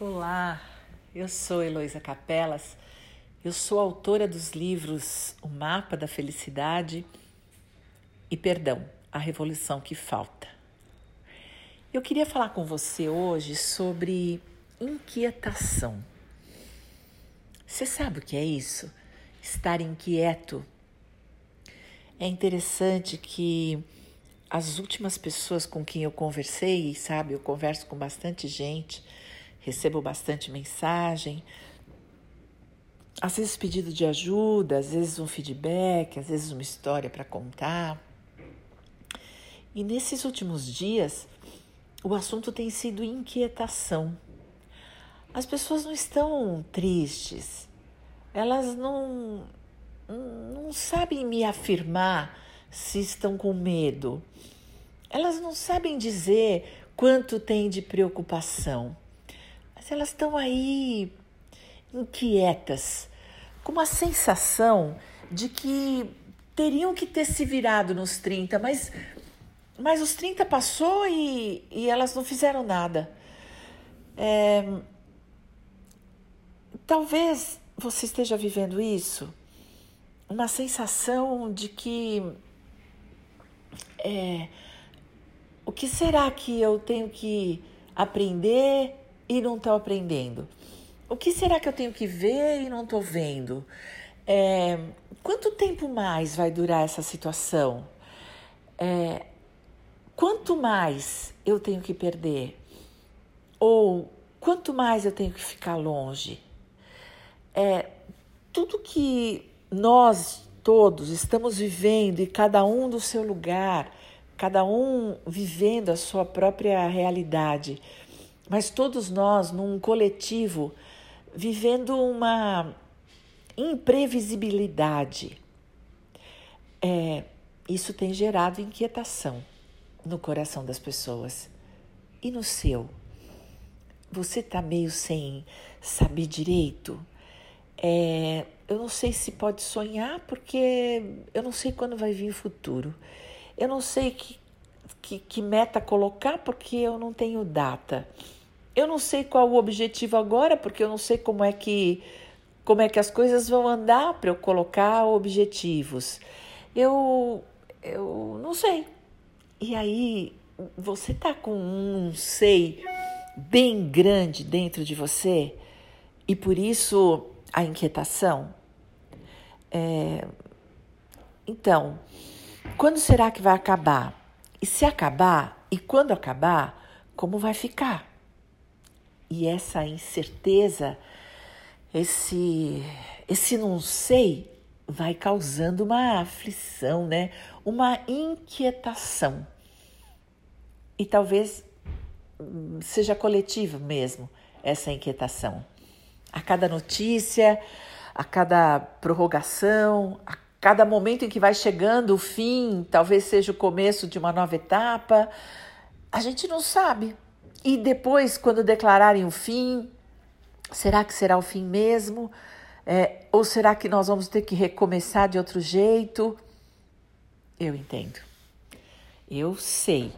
Olá, eu sou Heloísa Capelas, eu sou autora dos livros O Mapa da Felicidade e Perdão, a Revolução que Falta. Eu queria falar com você hoje sobre inquietação. Você sabe o que é isso? Estar inquieto. É interessante que as últimas pessoas com quem eu conversei, sabe, eu converso com bastante gente recebo bastante mensagem, às vezes pedido de ajuda, às vezes um feedback, às vezes uma história para contar. E nesses últimos dias, o assunto tem sido inquietação. As pessoas não estão tristes, elas não, não sabem me afirmar se estão com medo, elas não sabem dizer quanto tem de preocupação mas elas estão aí inquietas, com uma sensação de que teriam que ter se virado nos 30, mas, mas os 30 passou e, e elas não fizeram nada. É, talvez você esteja vivendo isso, uma sensação de que é, o que será que eu tenho que aprender e não estou aprendendo? O que será que eu tenho que ver e não estou vendo? É, quanto tempo mais vai durar essa situação? É, quanto mais eu tenho que perder? Ou quanto mais eu tenho que ficar longe? É, tudo que nós todos estamos vivendo e cada um do seu lugar, cada um vivendo a sua própria realidade mas todos nós, num coletivo, vivendo uma imprevisibilidade. É, isso tem gerado inquietação no coração das pessoas e no seu. Você está meio sem saber direito. É, eu não sei se pode sonhar, porque eu não sei quando vai vir o futuro. Eu não sei que, que, que meta colocar, porque eu não tenho data. Eu não sei qual o objetivo agora, porque eu não sei como é que como é que as coisas vão andar para eu colocar objetivos. Eu eu não sei. E aí você tá com um sei bem grande dentro de você e por isso a inquietação. É... Então, quando será que vai acabar? E se acabar, e quando acabar, como vai ficar? E essa incerteza, esse, esse não sei, vai causando uma aflição, né? Uma inquietação. E talvez hum, seja coletiva mesmo essa inquietação. A cada notícia, a cada prorrogação, a cada momento em que vai chegando o fim, talvez seja o começo de uma nova etapa, a gente não sabe. E depois, quando declararem o fim, será que será o fim mesmo? É, ou será que nós vamos ter que recomeçar de outro jeito? Eu entendo. Eu sei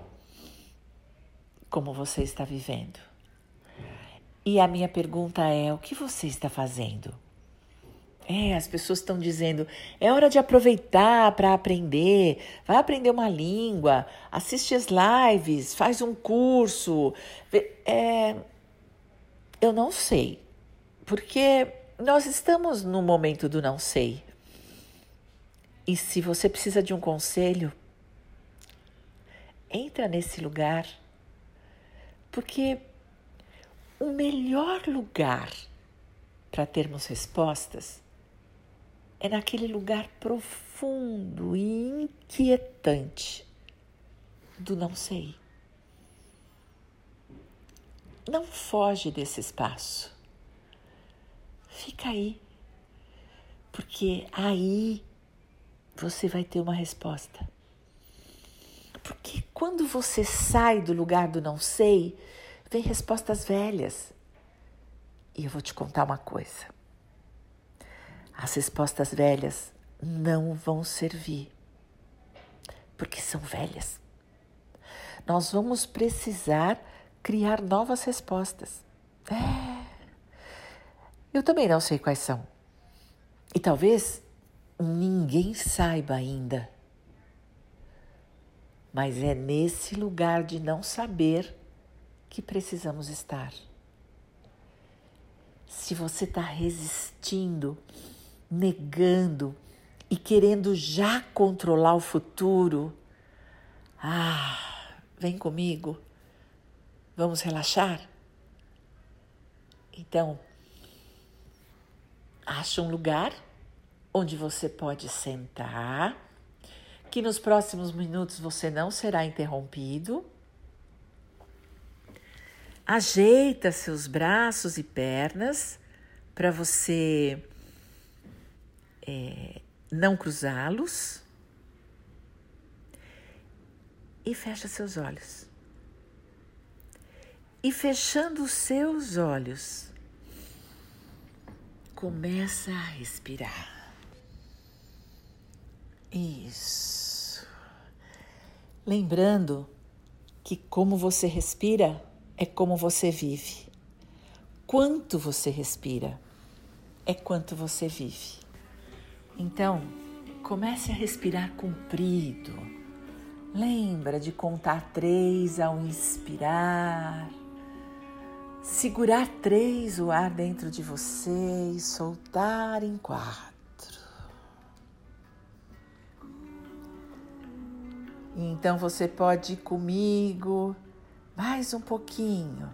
como você está vivendo. E a minha pergunta é: o que você está fazendo? É, as pessoas estão dizendo, é hora de aproveitar para aprender, vai aprender uma língua, assiste as lives, faz um curso. É, eu não sei, porque nós estamos no momento do não sei. E se você precisa de um conselho, entra nesse lugar, porque o melhor lugar para termos respostas é naquele lugar profundo e inquietante do não sei. Não foge desse espaço. Fica aí, porque aí você vai ter uma resposta. Porque quando você sai do lugar do não sei, vem respostas velhas. E eu vou te contar uma coisa. As respostas velhas não vão servir, porque são velhas. Nós vamos precisar criar novas respostas. É. Eu também não sei quais são. E talvez ninguém saiba ainda. Mas é nesse lugar de não saber que precisamos estar. Se você está resistindo, negando e querendo já controlar o futuro, ah, vem comigo, vamos relaxar? Então, acha um lugar onde você pode sentar, que nos próximos minutos você não será interrompido. Ajeita seus braços e pernas para você é, não cruzá-los e fecha seus olhos. E fechando os seus olhos, começa a respirar. Isso. Lembrando que como você respira é como você vive. Quanto você respira é quanto você vive. Então, comece a respirar comprido. Lembra de contar três ao inspirar segurar três o ar dentro de você e soltar em quatro. Então você pode ir comigo mais um pouquinho.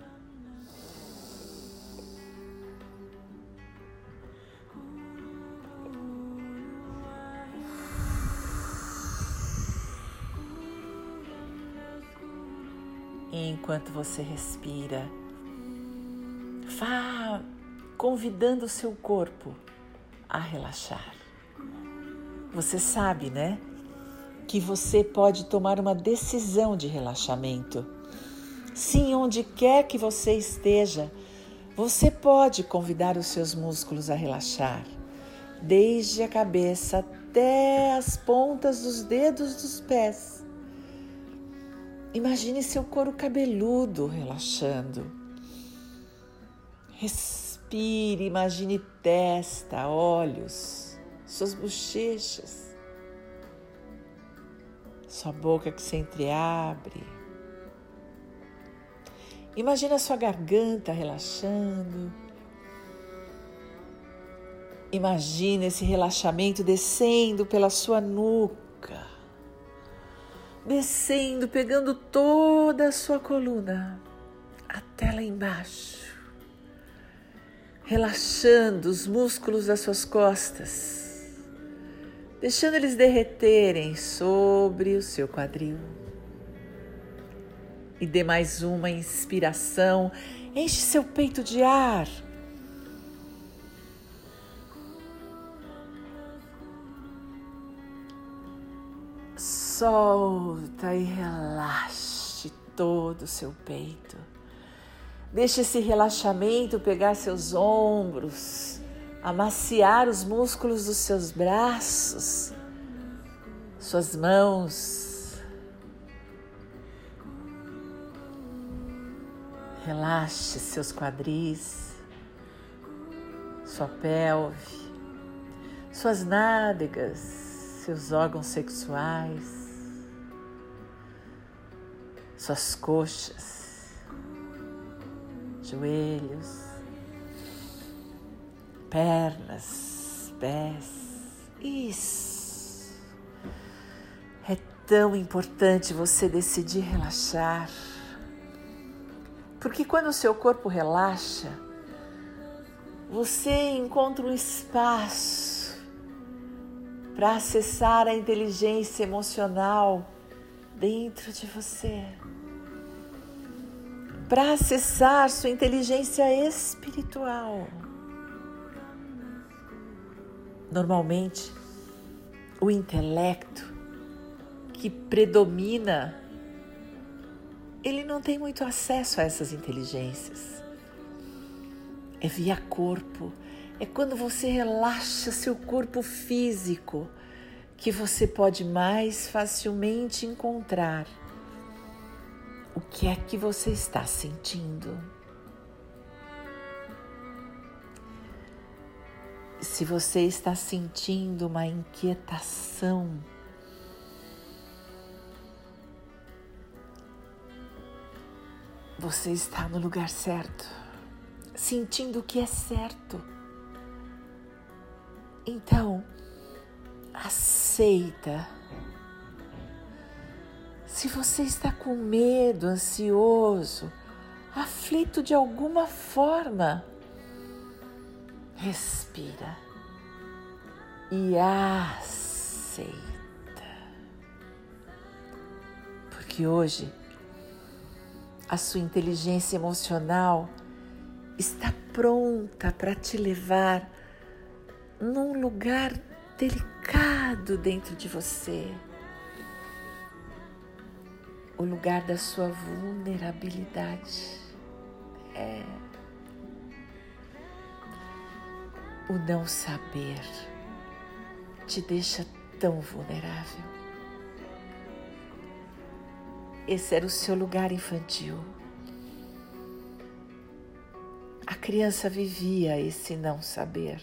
Enquanto você respira, Vá convidando o seu corpo a relaxar. Você sabe, né? Que você pode tomar uma decisão de relaxamento. Sim, onde quer que você esteja, você pode convidar os seus músculos a relaxar, desde a cabeça até as pontas dos dedos dos pés. Imagine seu couro cabeludo relaxando Respire, imagine testa, olhos, suas bochechas, sua boca que se entreabre. Imagine a sua garganta relaxando. Imagine esse relaxamento descendo pela sua nuca, descendo, pegando toda a sua coluna até lá embaixo relaxando os músculos das suas costas, deixando eles derreterem sobre o seu quadril. E dê mais uma inspiração, enche seu peito de ar. Solta e relaxe todo o seu peito. Deixe esse relaxamento pegar seus ombros, amaciar os músculos dos seus braços, suas mãos. Relaxe seus quadris, sua pelve, suas nádegas, seus órgãos sexuais, suas coxas joelhos, pernas, pés. Isso. É tão importante você decidir relaxar. Porque quando o seu corpo relaxa, você encontra um espaço para acessar a inteligência emocional dentro de você para acessar sua inteligência espiritual. Normalmente, o intelecto que predomina, ele não tem muito acesso a essas inteligências. É via corpo, é quando você relaxa seu corpo físico que você pode mais facilmente encontrar o que é que você está sentindo. Se você está sentindo uma inquietação, você está no lugar certo, sentindo o que é certo. Então, aceita. Se você está com medo, ansioso, aflito de alguma forma, respira e aceita. Porque hoje a sua inteligência emocional está pronta para te levar num lugar delicado dentro de você o lugar da sua vulnerabilidade. É o não saber te deixa tão vulnerável. Esse era o seu lugar infantil. A criança vivia esse não saber.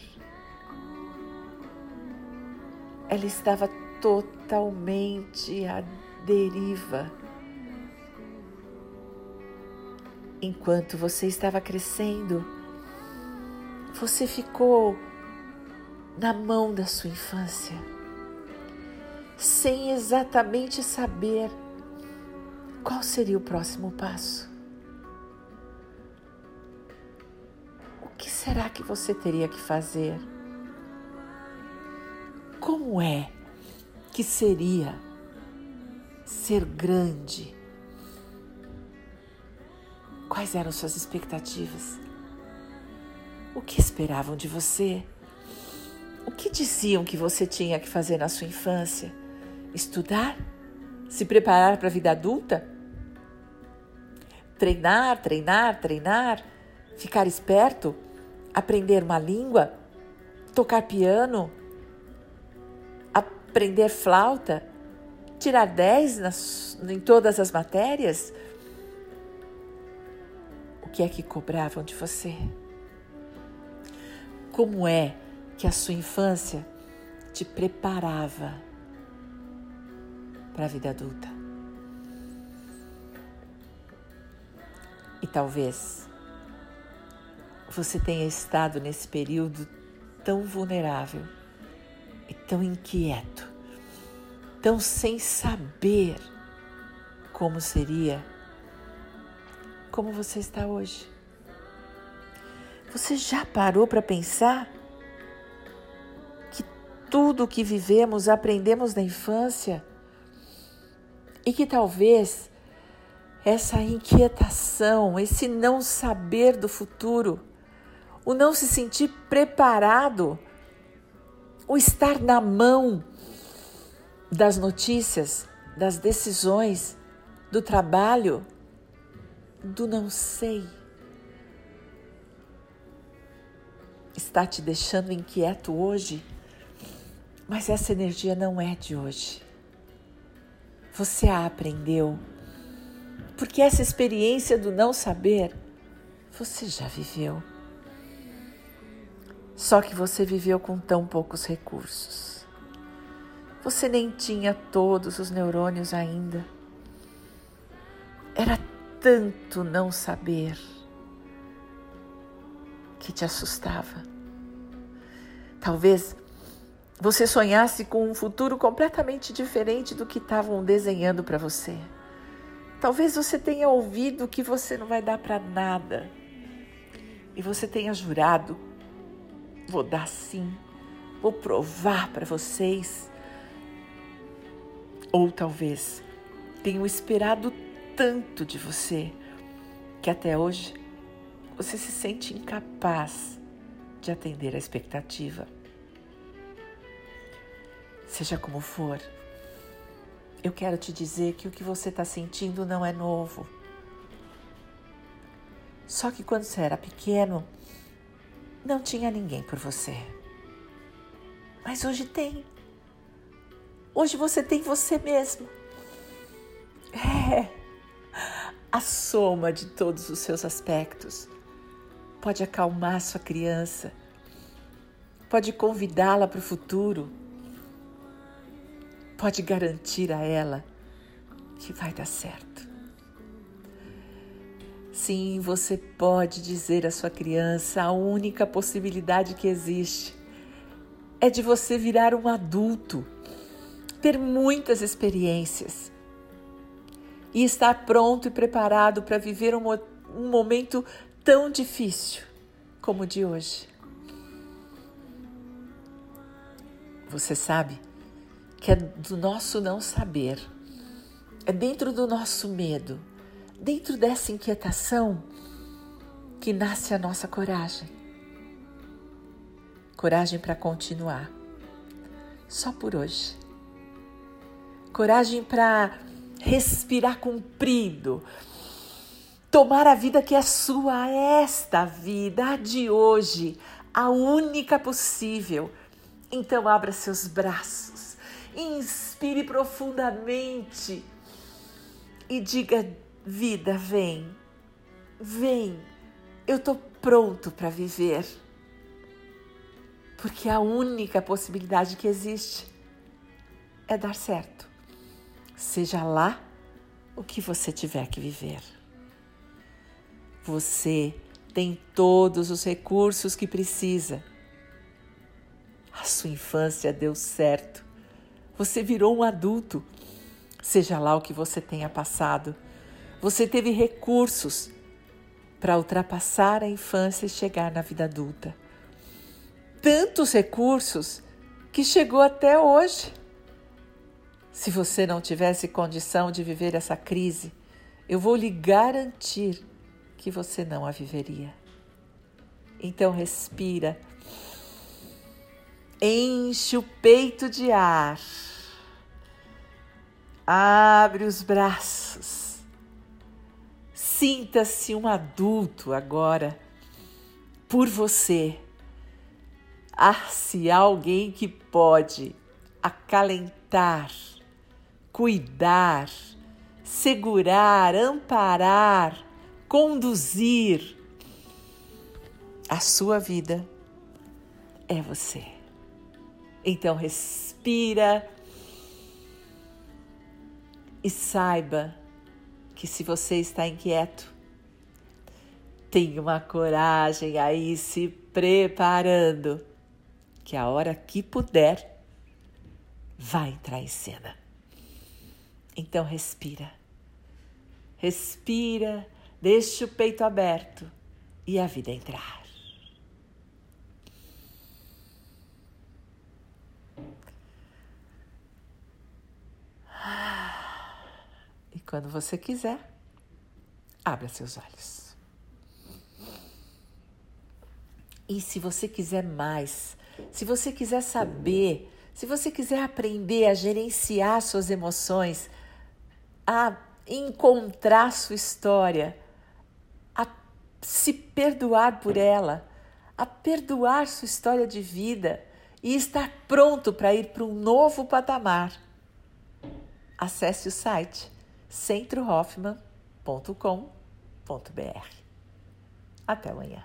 Ela estava totalmente à deriva Enquanto você estava crescendo, você ficou na mão da sua infância, sem exatamente saber qual seria o próximo passo. O que será que você teria que fazer? Como é que seria ser grande? Quais eram suas expectativas? O que esperavam de você? O que diziam que você tinha que fazer na sua infância? Estudar? Se preparar para a vida adulta? Treinar, treinar, treinar? Ficar esperto? Aprender uma língua? Tocar piano? Aprender flauta? Tirar 10 nas, em todas as matérias? O que é que cobravam de você? Como é que a sua infância te preparava para a vida adulta? E talvez você tenha estado nesse período tão vulnerável tão inquieto, tão sem saber como seria como você está hoje? Você já parou para pensar que tudo o que vivemos aprendemos na infância e que talvez essa inquietação, esse não saber do futuro, o não se sentir preparado, o estar na mão das notícias, das decisões, do trabalho, do não sei está te deixando inquieto hoje, mas essa energia não é de hoje. Você a aprendeu, porque essa experiência do não saber você já viveu. Só que você viveu com tão poucos recursos. Você nem tinha todos os neurônios ainda. Era tanto não saber que te assustava. Talvez você sonhasse com um futuro completamente diferente do que estavam desenhando para você. Talvez você tenha ouvido que você não vai dar para nada e você tenha jurado: vou dar sim, vou provar para vocês. Ou talvez tenham esperado tanto de você que até hoje você se sente incapaz de atender a expectativa. Seja como for, eu quero te dizer que o que você está sentindo não é novo. Só que quando você era pequeno, não tinha ninguém por você. Mas hoje tem. Hoje você tem você mesmo. É a soma de todos os seus aspectos pode acalmar sua criança, pode convidá-la para o futuro, pode garantir a ela que vai dar certo. Sim, você pode dizer à sua criança a única possibilidade que existe é de você virar um adulto, ter muitas experiências e estar pronto e preparado para viver um, um momento tão difícil como o de hoje. Você sabe que é do nosso não saber, é dentro do nosso medo, dentro dessa inquietação que nasce a nossa coragem. Coragem para continuar, só por hoje. Coragem para respirar comprido, tomar a vida que é sua, esta vida, a de hoje, a única possível. Então abra seus braços, inspire profundamente e diga: vida, vem, vem, eu estou pronto para viver. Porque a única possibilidade que existe é dar certo seja lá o que você tiver que viver. Você tem todos os recursos que precisa. A sua infância deu certo. Você virou um adulto. Seja lá o que você tenha passado, você teve recursos para ultrapassar a infância e chegar na vida adulta. Tantos recursos que chegou até hoje. Se você não tivesse condição de viver essa crise, eu vou lhe garantir que você não a viveria. Então respira. Enche o peito de ar. Abre os braços. Sinta-se um adulto agora por você. Ah, se alguém que pode acalentar cuidar, segurar, amparar, conduzir a sua vida é você. Então respira e saiba que se você está inquieto, tenha uma coragem aí se preparando, que a hora que puder vai entrar em cena. Então respira. Respira, deixe o peito aberto e a vida entrar. E quando você quiser, abra seus olhos. E se você quiser mais, se você quiser saber, se você quiser aprender a gerenciar suas emoções, a encontrar sua história, a se perdoar por ela, a perdoar sua história de vida e estar pronto para ir para um novo patamar. Acesse o site centrohoffman.com.br. Até amanhã.